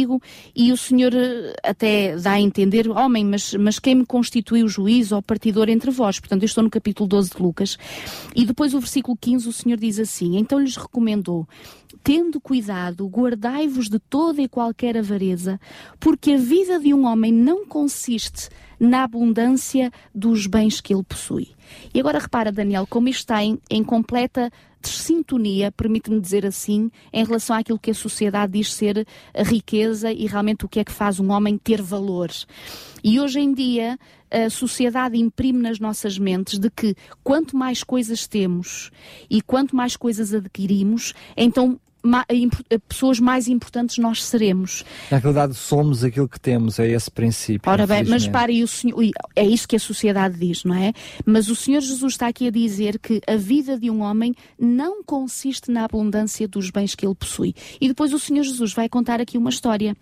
B: e o Senhor eh, até dá a entender, homem, mas, mas quem me constituiu juiz ou partidor entre vós? Portanto, eu estou no capítulo 12 de Lucas e depois o versículo 15, o Senhor diz assim: Então lhes recomendou, tendo cuidado, guardai-vos de toda e qualquer avareza, porque a vida de um homem não consiste na abundância dos bens que ele possui. E agora repara, Daniel, como isto está em, em completa sintonia, permite-me dizer assim, em relação àquilo que a sociedade diz ser a riqueza e realmente o que é que faz um homem ter valores. E hoje em dia a sociedade imprime nas nossas mentes de que quanto mais coisas temos e quanto mais coisas adquirimos, então pessoas mais importantes nós seremos.
A: Na realidade, somos aquilo que temos, é esse princípio.
B: Ora bem, mas pare, o Senhor, é isso que a sociedade diz, não é? Mas o Senhor Jesus está aqui a dizer que a vida de um homem não consiste na abundância dos bens que ele possui. E depois o Senhor Jesus vai contar aqui uma história.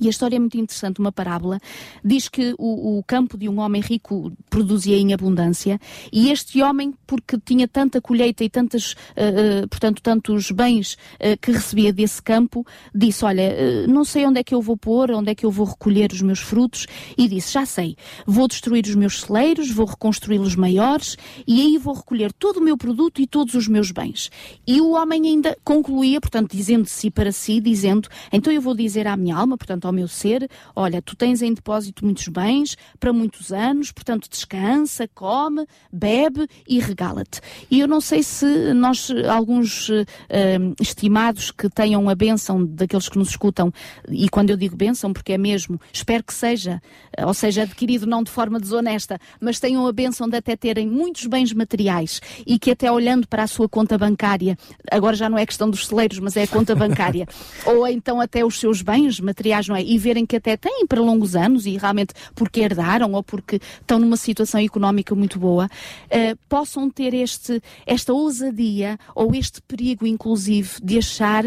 B: E a história é muito interessante, uma parábola. Diz que o, o, campo de um homem rico produzia em abundância e este homem, porque tinha tanta colheita e tantas, uh, uh, portanto, tantos bens uh, que recebia desse campo, disse, olha, não sei onde é que eu vou pôr, onde é que eu vou recolher os meus frutos e disse, já sei, vou destruir os meus celeiros, vou reconstruí-los maiores e aí vou recolher todo o meu produto e todos os meus bens. E o homem ainda concluía, portanto, dizendo-se para si, dizendo, então eu vou dizer à minha alma, portanto, ao meu ser: olha, tu tens em depósito muitos bens para muitos anos, portanto, descansa, come, bebe e regala-te. E eu não sei se nós, alguns uh, estimados que tenham a bênção daqueles que nos escutam, e quando eu digo bênção, porque é mesmo, espero que seja, ou seja, adquirido não de forma desonesta, mas tenham a bênção de até terem muitos bens materiais e que até olhando para a sua conta bancária, agora já não é questão dos celeiros, mas é a conta bancária, ou então até os seus bens materiais não é? E verem que até têm para longos anos e realmente porque herdaram ou porque estão numa situação económica muito boa, uh, possam ter este, esta ousadia ou este perigo, inclusive, de achar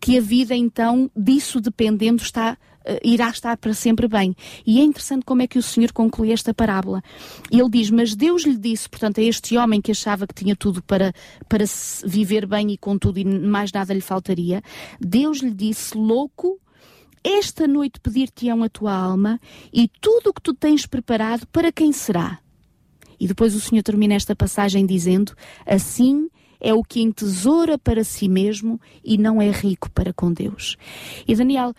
B: que a vida, então, disso dependendo, está uh, irá estar para sempre bem. E é interessante como é que o Senhor conclui esta parábola. Ele diz: Mas Deus lhe disse, portanto, a este homem que achava que tinha tudo para, para viver bem e com tudo e mais nada lhe faltaria, Deus lhe disse: Louco esta noite pedir-te-ão a tua alma e tudo o que tu tens preparado, para quem será? E depois o Senhor termina esta passagem dizendo: Assim é o que entesoura para si mesmo e não é rico para com Deus. E Daniel,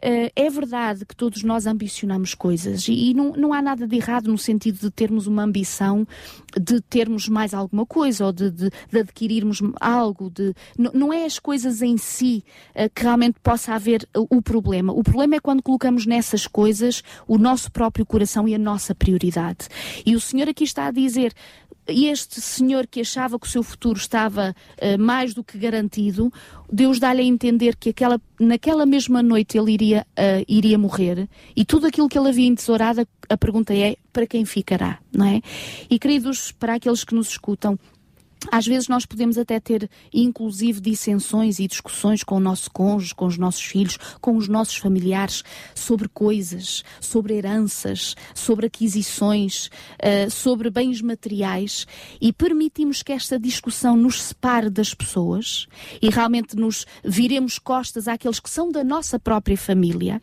B: é verdade que todos nós ambicionamos coisas e, não, não há nada de errado no sentido de termos uma ambição de termos mais alguma coisa ou de, de, de adquirirmos algo. De, não é as coisas em si uh, que realmente possa haver o, o problema. O problema é quando colocamos nessas coisas o nosso próprio coração e a nossa prioridade. E o Senhor aqui está a dizer: este senhor que achava que o seu futuro estava uh, mais do que garantido, Deus dá-lhe a entender que aquela, naquela mesma noite ele iria, uh, iria morrer e tudo aquilo que ele havia entesourado, a pergunta é para quem ficará, não é? E queridos, para aqueles que nos escutam, às vezes nós podemos até ter, inclusive, dissensões e discussões com o nosso cônjuge, com os nossos filhos, com os nossos familiares, sobre coisas, sobre heranças, sobre aquisições, uh, sobre bens materiais e permitimos que esta discussão nos separe das pessoas e realmente nos viremos costas àqueles que são da nossa própria família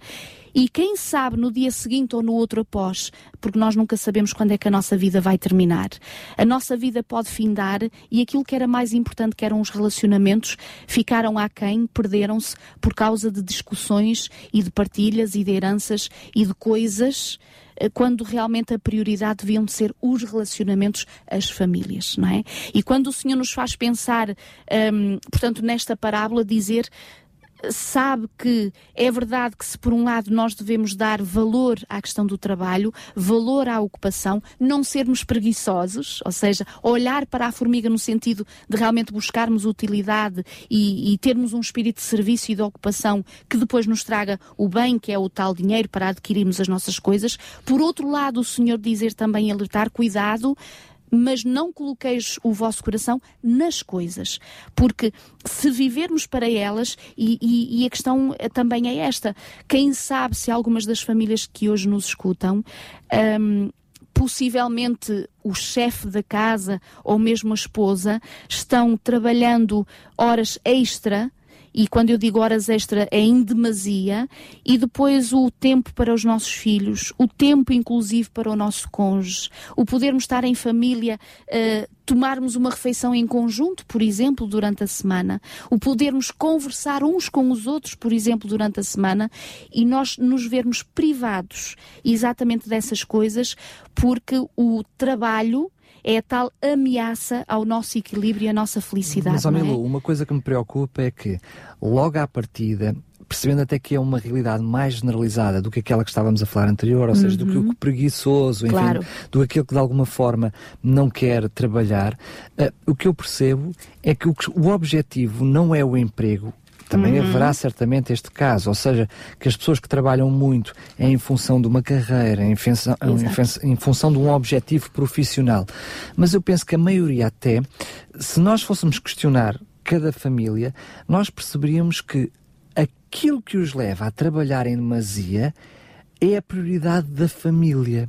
B: e quem sabe no dia seguinte ou no outro após, porque nós nunca sabemos quando é que a nossa vida vai terminar. A nossa vida pode findar e aquilo que era mais importante, que eram os relacionamentos, ficaram aquém, perderam-se por causa de discussões e de partilhas e de heranças e de coisas eh, quando realmente a prioridade deviam ser os relacionamentos, as famílias, não é? E quando o Senhor nos faz pensar, hum, portanto, nesta parábola, dizer sabe que é verdade que se por um lado nós devemos dar valor à questão do trabalho, valor à ocupação, não sermos preguiçosos, ou seja, olhar para a formiga no sentido de realmente buscarmos utilidade e, e termos um espírito de serviço e de ocupação que depois nos traga o bem, que é o tal dinheiro para adquirirmos as nossas coisas. Por outro lado, o Senhor dizer também alertar, cuidado, mas não coloqueis o vosso coração nas coisas, porque se vivermos para elas, e, e, e, a questão também é esta: quem sabe se algumas das famílias que hoje nos escutam. Um, possivelmente o chefe da casa ou mesmo a esposa estão trabalhando horas extra e quando eu digo horas extra é em demasia, e depois o tempo para os nossos filhos, o tempo inclusive para o nosso cônjuge, o podermos estar em família, uh, tomarmos uma refeição em conjunto, por exemplo, durante a semana, o podermos conversar uns com os outros, por exemplo, durante a semana, e nós nos vermos privados exatamente dessas coisas, porque o trabalho é a tal ameaça ao nosso equilíbrio e à nossa felicidade.
A: Mas, Amilo, é? uma coisa que me preocupa é que, logo à partida, percebendo até que é uma realidade mais generalizada do que aquela que estávamos a falar anterior, ou seja, uhum. do que o uhum. preguiçoso, enfim, claro. do aquele que de alguma forma não quer trabalhar, uh, o que eu percebo é que o, o objetivo não é o emprego, também uhum. haverá certamente este caso, ou seja, que as pessoas que trabalham muito é em função de uma carreira, em função, em função de um objetivo profissional. Mas eu penso que a maioria até, se nós fôssemos questionar cada família, nós perceberíamos que aquilo que os leva a trabalhar em demasia é a prioridade da família.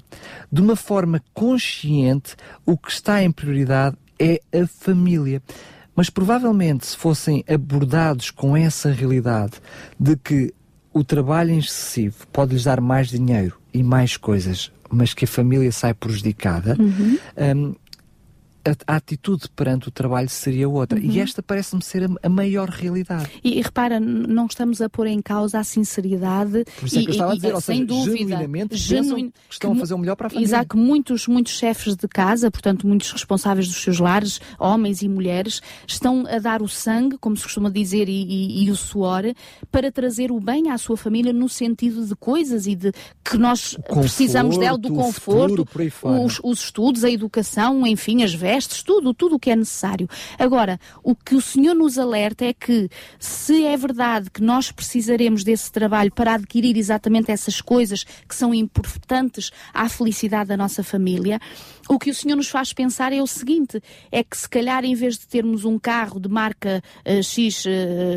A: De uma forma consciente, o que está em prioridade é a família. Mas provavelmente, se fossem abordados com essa realidade de que o trabalho excessivo pode lhes dar mais dinheiro e mais coisas, mas que a família sai prejudicada, uhum. um, a, a, atitude perante o trabalho seria outra. Uhum. E esta parece-me ser a, a, maior realidade.
B: E, e, repara, não estamos a pôr em causa a sinceridade.
A: Por isso é que eu estava a dizer, ou seja, sem dúvida, genuinamente genuin... que estão que, a fazer o melhor para a família.
B: Exato, que muitos, muitos chefes de casa, portanto, muitos responsáveis dos seus lares, homens e mulheres, estão a dar o sangue, como se costuma dizer, e, e, e o suor, para trazer o bem à sua família no sentido de coisas e de que nós conforto, precisamos dela, do conforto, futuro, os, os estudos, a educação, enfim, as vestes testes, tudo, tudo o que é necessário. Agora, o que o Senhor nos alerta é que, se é verdade que nós precisaremos desse trabalho para adquirir exatamente essas coisas que são importantes à felicidade da nossa família, o que o Senhor nos faz pensar é o seguinte: é que se calhar em vez de termos um carro de marca uh, X uh,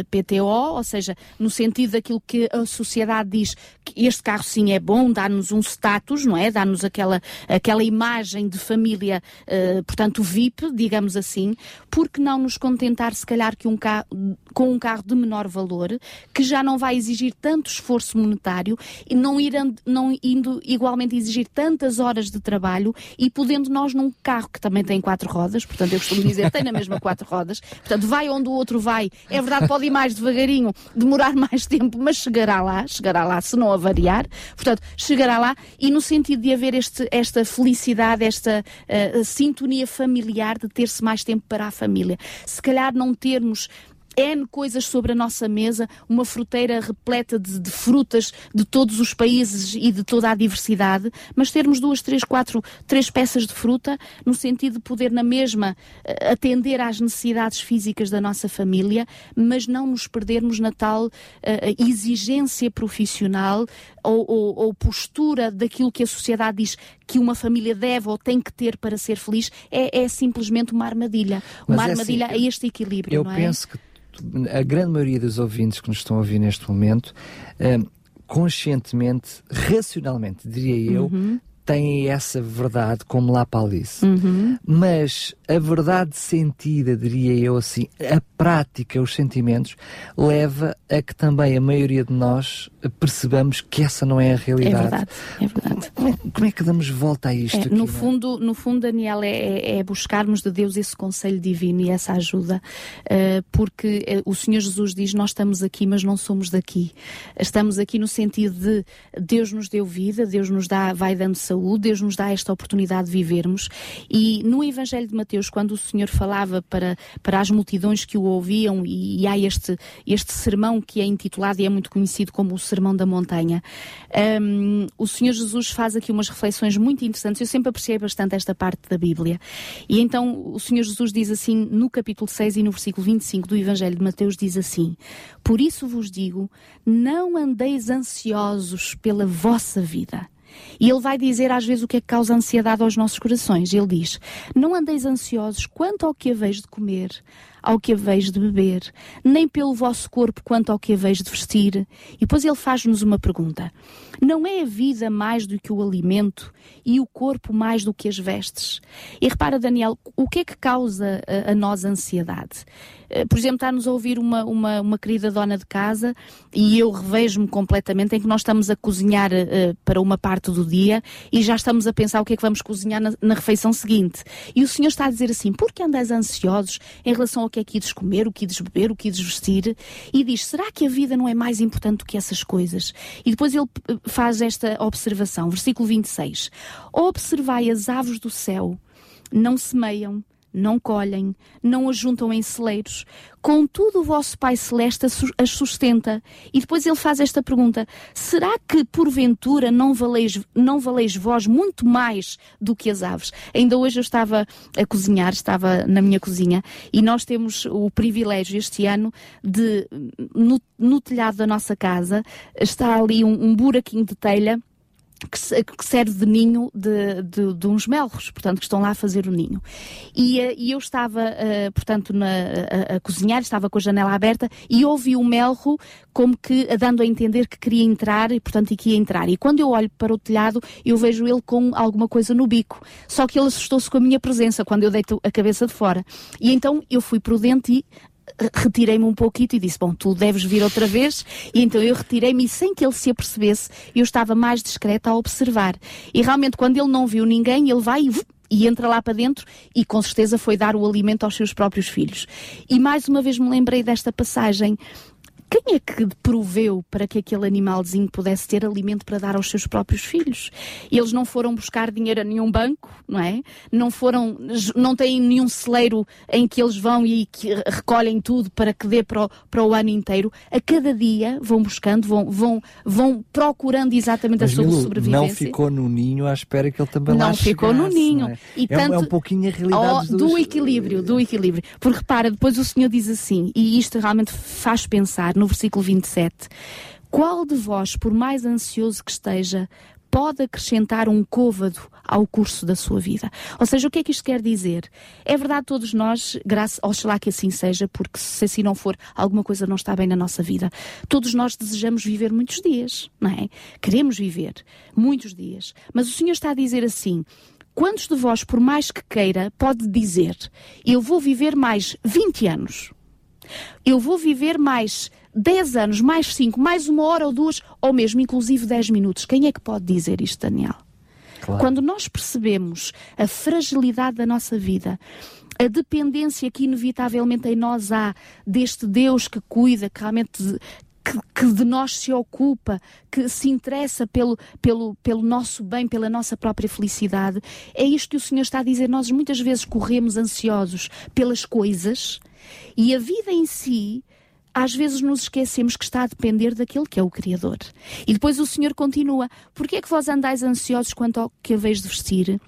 B: PTO, ou seja, no sentido daquilo que a sociedade diz que este carro sim é bom, dá-nos um status, não é? Dá-nos aquela, aquela imagem de família, uh, portanto, VIP, digamos assim, porque não nos contentar se calhar que um carro, com um carro de menor valor, que já não vai exigir tanto esforço monetário e não, ir, não indo igualmente exigir tantas horas de trabalho e podendo nós num carro que também tem quatro rodas, portanto eu costumo dizer tem na mesma quatro rodas, portanto vai onde o outro vai, é verdade pode ir mais devagarinho, demorar mais tempo, mas chegará lá, chegará lá se não avariar, portanto chegará lá e no sentido de haver este, esta felicidade, esta uh, sintonia familiar de ter-se mais tempo para a família. Se calhar não termos N coisas sobre a nossa mesa, uma fruteira repleta de, de, frutas de todos os países e de toda a diversidade, mas termos duas, três, quatro, três peças de fruta, no sentido de poder na mesma eh, atender às necessidades físicas da nossa família, mas não nos perdermos na tal uh, exigência profissional ou, ou, ou postura daquilo que a sociedade diz que uma família deve ou tem que ter para ser feliz, é, é simplesmente uma armadilha. Uma mas armadilha é assim, a este equilíbrio.
A: Eu
B: é?
A: penso que a grande maioria dos ouvintes que nos estão a ouvir neste momento, uh, conscientemente, racionalmente, diria eu, uhum têm essa verdade como lá Alice. Uhum. Mas a verdade sentida, diria eu assim, a prática, os sentimentos, leva a que também a maioria de nós percebamos que essa não é a realidade. É
B: verdade, é verdade.
A: Como é, como é que damos volta a isto? É,
B: aqui, no, é? fundo, no fundo, Daniel, é, é, é, buscarmos de Deus esse conselho divino e essa ajuda, uh, porque uh, o Senhor Jesus diz: Nós estamos aqui, mas não somos daqui. Estamos aqui no sentido de Deus nos deu vida, Deus nos dá, vai dando saúde saúde, Deus nos dá esta oportunidade de vivermos. E no Evangelho de Mateus, quando o Senhor falava para, para as multidões que o ouviam, e, e há este, este sermão que é intitulado e é muito conhecido como o Sermão da Montanha, um, o Senhor Jesus faz aqui umas reflexões muito interessantes. Eu sempre apreciei bastante esta parte da Bíblia. E então o Senhor Jesus diz assim, no capítulo 6 e no versículo 25 do Evangelho de Mateus, diz assim: Por isso vos digo, não andeis ansiosos pela vossa vida e ele vai dizer às vezes o que é que causa ansiedade aos nossos corações. Ele diz: Não andeis ansiosos quanto ao que haveis de comer, ao que haveis de beber, nem pelo vosso corpo quanto ao que haveis de vestir. E depois ele faz-nos uma pergunta: Não é a vida mais do que o alimento e o corpo mais do que as vestes? E repara, Daniel, o que é que causa a, a nós ansiedade? Eh, por exemplo, está-nos a ouvir uma, uma, uma querida dona de casa e eu revejo-me completamente em que nós estamos a cozinhar uh, para uma parte do dia e já estamos a pensar o que é que vamos cozinhar na, na refeição seguinte. E o Senhor está a dizer assim: por que andais ansiosos em relação ao que é que ides comer, o que ides beber, o que ides vestir? E diz: será que a vida não é mais importante do que essas coisas? E depois ele eh, faz esta observação, versículo 26. Observai as aves do céu, não semeiam, não colhem, não ajuntam em celeiros. Contudo, o vosso Pai Celeste as sustenta. E depois ele faz esta pergunta: será que porventura não valeis, não valeis vós muito mais do que as aves? Ainda hoje eu estava a cozinhar, estava na minha cozinha, e nós temos o privilégio este ano de, no, no telhado da nossa casa, está ali um, um buraquinho de telha que, serve de ninho de, de, de, uns melros, portanto, que estão lá a fazer o ninho. E, uh, e eu estava, uh, portanto, na, a, a, cozinhar, estava com a janela aberta e ouvi o melro como que dando a entender que queria entrar e, portanto, e que ia entrar. E quando eu olho para o telhado, eu vejo ele com alguma coisa no bico. Só que ele assustou-se com a minha presença quando eu deito a cabeça de fora. E então eu fui prudente e retirei-me um pouquinho e disse: Bom, tu deves vir outra vez. E então eu retirei-me e sem que ele se apercebesse, eu estava mais discreta a observar. E realmente, quando ele não viu ninguém, ele vai e e entra lá para dentro e com certeza foi dar o alimento aos seus próprios filhos. E mais uma vez me lembrei desta passagem quem é que proveu para que aquele animalzinho pudesse ter alimento para dar aos seus próprios filhos? Eles não foram buscar dinheiro a nenhum banco, não é? Não foram, não têm nenhum celeiro em que eles vão e recolhem tudo para que dê para o, para o ano inteiro. A cada dia vão buscando, vão, vão, vão procurando exatamente Mas, a sua Milu, sobrevivência.
A: Não ficou no ninho à espera que ele também
B: não
A: lá
B: ficou no ninho.
A: É? E é, tanto, é um pouquinho a realidade
B: oh, do equilíbrio, do equilíbrio. Porque repara, depois o Senhor diz assim, e isto realmente faz pensar no versículo 27. Qual de vós, por mais ansioso que esteja, pode acrescentar um côvado ao curso da sua vida. Ou seja, o que é que isto quer dizer? É verdade, todos nós, graças, oxalá que assim seja, porque se assim não for, alguma coisa não está bem na nossa vida. Todos nós desejamos viver muitos dias, não é? Queremos viver muitos dias. Mas o Senhor está a dizer assim: Quantos de vós, por mais que queira, pode dizer: Eu vou viver mais 20 anos? Eu vou viver mais 10 anos, mais 5, mais uma hora ou duas, ou mesmo inclusive 10 minutos. Quem é que pode dizer isto, Daniel? Claro. Quando nós percebemos a fragilidade da nossa vida, a dependência que inevitavelmente em nós há deste Deus que cuida, que realmente que, que, de nós se ocupa, que se interessa pelo, pelo, pelo nosso bem, pela nossa própria felicidade. É isto que o Senhor está a dizer. Nós muitas vezes corremos ansiosos pelas coisas e a vida em si às vezes nos esquecemos que está a depender daquele que é o Criador. E depois o Senhor continua: Por que é que vós andais ansiosos quanto ao que haveis de vestir?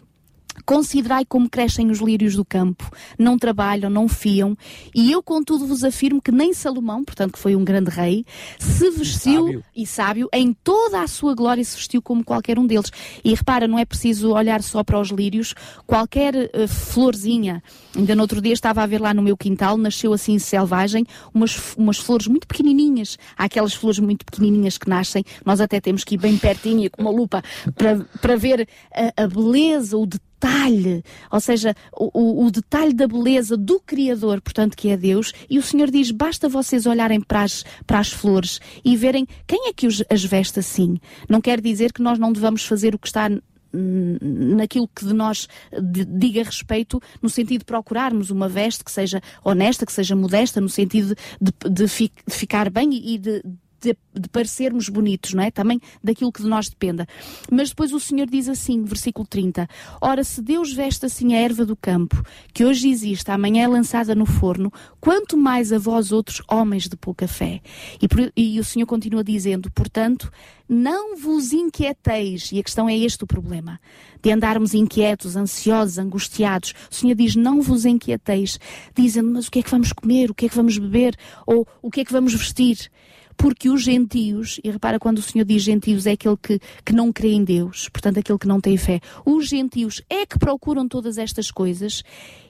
B: Considerai como crescem os lírios do campo, não trabalham, não fiam, e eu, contudo, vos afirmo que nem Salomão, portanto, que foi um grande rei, se vestiu sábio. e sábio, em toda a sua glória se vestiu como qualquer um deles. E repara, não é preciso olhar só para os lírios, qualquer uh, florzinha, ainda no outro dia estava a ver lá no meu quintal, nasceu assim selvagem, umas, umas flores muito pequenininhas. Há aquelas flores muito pequenininhas que nascem, nós até temos que ir bem pertinho com uma lupa para, para ver a, a beleza, o detalhe detalhe, ou seja, o, o, detalhe da beleza do Criador, portanto, que é Deus, e o Senhor diz: basta vocês olharem para as, para as flores e verem quem é que os, as veste assim. Não quer dizer que nós não devamos fazer o que está naquilo que de nós diga respeito, no sentido de procurarmos uma veste que seja honesta, que seja modesta, no sentido de, de, de ficar bem e de, de, de, parecermos bonitos, não é? Também daquilo que de nós dependa. Mas depois o Senhor diz assim, versículo 30: Ora, se Deus veste assim a erva do campo, que hoje existe, amanhã é lançada no forno, quanto mais a vós outros homens de pouca fé. E, e o Senhor continua dizendo: Portanto, não vos inquieteis, e a questão é este o problema, de andarmos inquietos, ansiosos, angustiados. O Senhor diz: Não vos inquieteis, dizendo, mas o que é que vamos comer, o que é que vamos beber, ou o que é que vamos vestir? Porque os gentios, e repara quando o Senhor diz gentios, é aquele que, que não crê em Deus, portanto, aquele que não tem fé. Os gentios é que procuram todas estas coisas.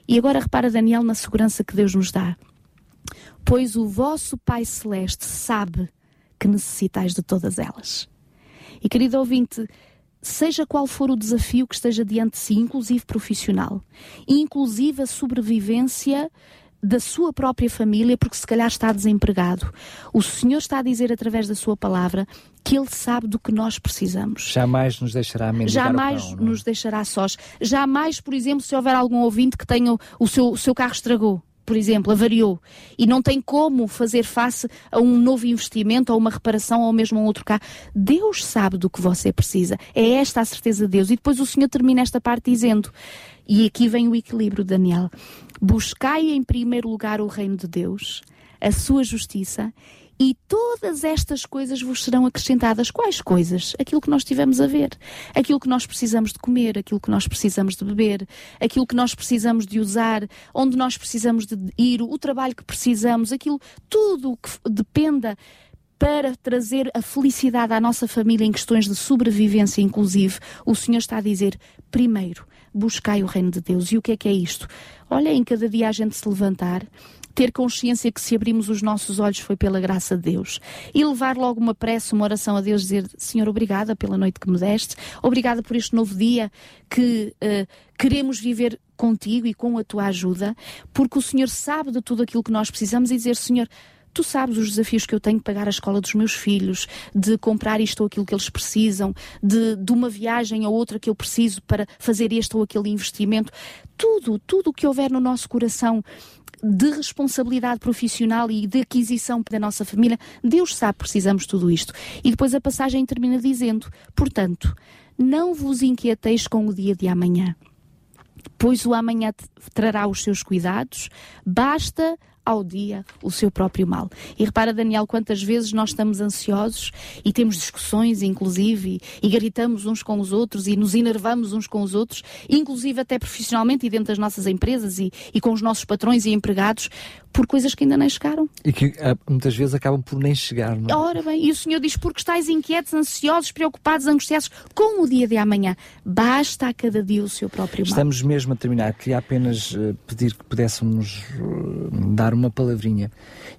B: E agora repara, Daniel, na segurança que Deus nos dá. Pois o vosso Pai Celeste sabe que necessitais de todas elas. E querido ouvinte, seja qual for o desafio que esteja diante de si, inclusive profissional, inclusive a sobrevivência da sua própria família, porque se calhar está desempregado. O Senhor está a dizer através da sua palavra que Ele sabe do que nós precisamos.
A: Jamais nos deixará mendigar
B: Jamais
A: pão,
B: é? nos deixará sós. Jamais, por exemplo, se houver algum ouvinte que tenha o seu, o seu carro estragou por exemplo, avariou e não tem como fazer face a um novo investimento, a uma reparação ou mesmo a um outro carro, Deus sabe do que você precisa. É esta a certeza de Deus. E depois o Senhor termina esta parte dizendo: e aqui vem o equilíbrio, Daniel. Buscai em primeiro lugar o reino de Deus, a sua justiça, e todas estas coisas vos serão acrescentadas. Quais coisas? Aquilo que nós tivemos a ver, aquilo que nós precisamos de comer, aquilo que nós precisamos de beber, aquilo que nós precisamos de usar, onde nós precisamos de ir, o trabalho que precisamos, aquilo, tudo o que dependa para trazer a felicidade à nossa família em questões de sobrevivência, inclusive, o Senhor está a dizer: primeiro, buscai o reino de Deus. E o que é que é isto? Olha, em cada dia a gente se levantar, ter consciência que se abrimos os nossos olhos foi pela graça de Deus e levar logo uma prece, uma oração a Deus, dizer Senhor, obrigada pela noite que me deste, obrigada por este novo dia que uh, queremos viver contigo e com a tua ajuda, porque o Senhor sabe de tudo aquilo que nós precisamos e dizer Senhor, Tu sabes os desafios que eu tenho de pagar a escola dos meus filhos, de comprar isto ou aquilo que eles precisam, de, de uma viagem ou outra que eu preciso para fazer este ou aquele investimento. Tudo, tudo o que houver no nosso coração de responsabilidade profissional e de aquisição da nossa família, Deus sabe precisamos de tudo isto. E depois a passagem termina dizendo: portanto, não vos inquieteis com o dia de amanhã, pois o amanhã trará os seus cuidados, basta ao dia o seu próprio mal. E repara, Daniel, quantas vezes nós estamos ansiosos e temos discussões, inclusive, e, e gritamos uns com os outros e nos enervamos uns com os outros, inclusive até profissionalmente e dentro das nossas empresas e, e com os nossos patrões e empregados, por coisas que ainda nem chegaram.
A: E que uh, muitas vezes acabam por nem chegar, não é?
B: Ora bem, e o Senhor diz: porque estáis inquietos, ansiosos, preocupados, angustiados com o dia de amanhã. Basta a cada dia o seu próprio mal.
A: Estamos mesmo a terminar. Queria apenas uh, pedir que pudéssemos uh, dar dar uma palavrinha.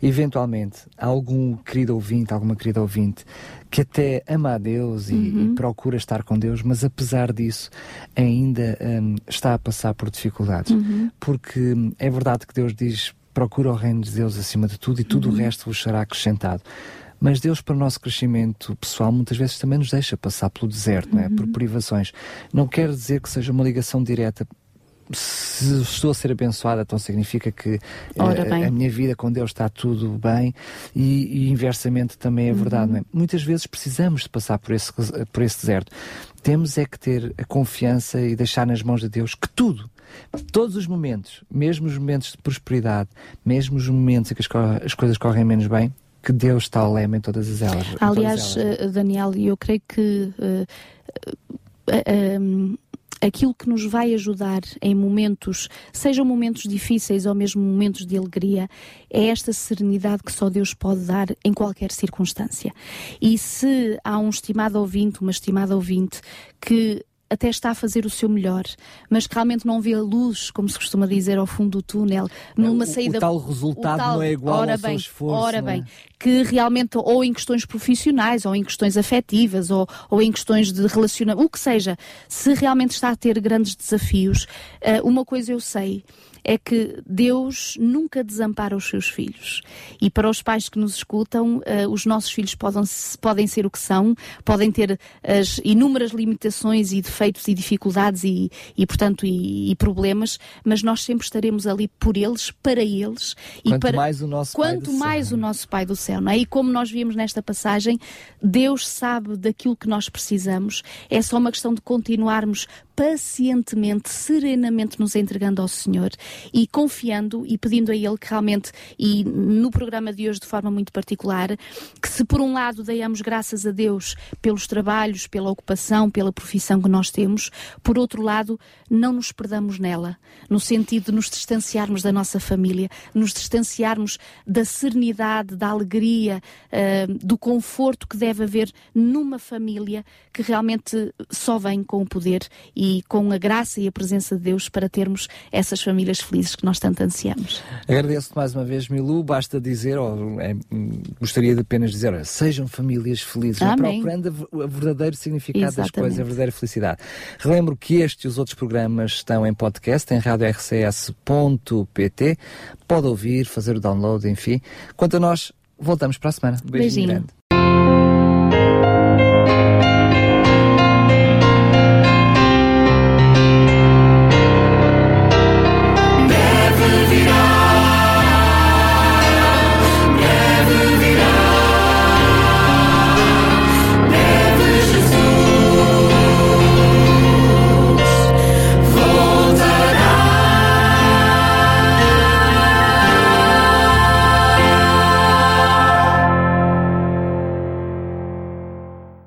A: Eventualmente, algum querido ouvinte, alguma querida ouvinte, que até ama a Deus e, uhum. e procura estar com Deus, mas apesar disso ainda um, está a passar por dificuldades. Uhum. Porque hum, é verdade que Deus diz procura o reino de Deus acima de tudo e tudo uhum. o resto vos será acrescentado. Mas Deus, para o nosso crescimento pessoal, muitas vezes também nos deixa passar pelo deserto, uhum. não é? por uhum. privações. Não quer dizer que seja uma ligação direta se estou a ser abençoada, então significa que a, eh, a, minha vida com Deus está tudo bem e, e inversamente também é uhum. verdade. É? Muitas vezes precisamos de passar por esse, por esse deserto. Temos é que ter a confiança e deixar nas mãos de Deus que tudo, todos os momentos, mesmo os momentos de prosperidade, mesmo os momentos em que as, as coisas correm menos bem, que Deus está ao lema em todas as elas.
B: Aliás,
A: elas.
B: Uh, Daniel, eu creio que uh, uh, aquilo que nos vai ajudar em momentos, sejam momentos difíceis ou mesmo momentos de alegria, é esta serenidade que só Deus pode dar em qualquer circunstância. E se há um estimado ouvinte, uma estimada ouvinte, que até está a fazer o seu melhor, mas que realmente não vê a luz, como se costuma dizer, ao fundo do túnel, numa
A: o,
B: saída.
A: O tal resultado tal, não é igual ora ao bem, seu esforço.
B: Ora é? bem, que realmente, ou em questões profissionais, ou em questões afetivas, ou, ou em questões de relacionamento, o que seja, se realmente está a ter grandes desafios, uh, uma coisa eu sei é que Deus nunca desampara os seus filhos. E para os pais que nos escutam, uh, os nossos filhos podem, podem ser o que são, podem ter as inúmeras limitações e defeitos e dificuldades e, e portanto, e, e, problemas, mas nós sempre estaremos ali por eles, para eles.
A: Quanto
B: para,
A: mais o nosso
B: quanto
A: pai
B: mais
A: céu.
B: o nosso Pai do céu, não é? E como nós vimos nesta passagem, Deus sabe daquilo que nós precisamos. É só uma questão de continuarmos pacientemente, serenamente nos entregando ao Senhor e confiando e pedindo a Ele que realmente, e no programa de hoje de forma muito particular, que se por um lado deiamos graças a Deus pelos trabalhos, pela ocupação, pela profissão que nós temos, por outro lado, não nos perdamos nela, no sentido de nos distanciarmos da nossa família, nos distanciarmos da serenidade, da alegria, uh, do conforto que deve haver numa família que realmente só vem com o poder e com a graça e a presença de Deus para termos essas famílias felizes que nós tanto ansiamos.
A: Agradeço-te mais uma vez, Milu. Basta dizer, ou é, gostaria de apenas dizer, olha, sejam famílias felizes, Amém. procurando o verdadeiro significado Exatamente. das coisas, a verdadeira felicidade. Relembro que este e os outros programas estão em podcast em radiorcs.pt. Pode ouvir, fazer o download, enfim. Quanto a nós, voltamos para a semana.
B: Beijinho, Beijinho. grande.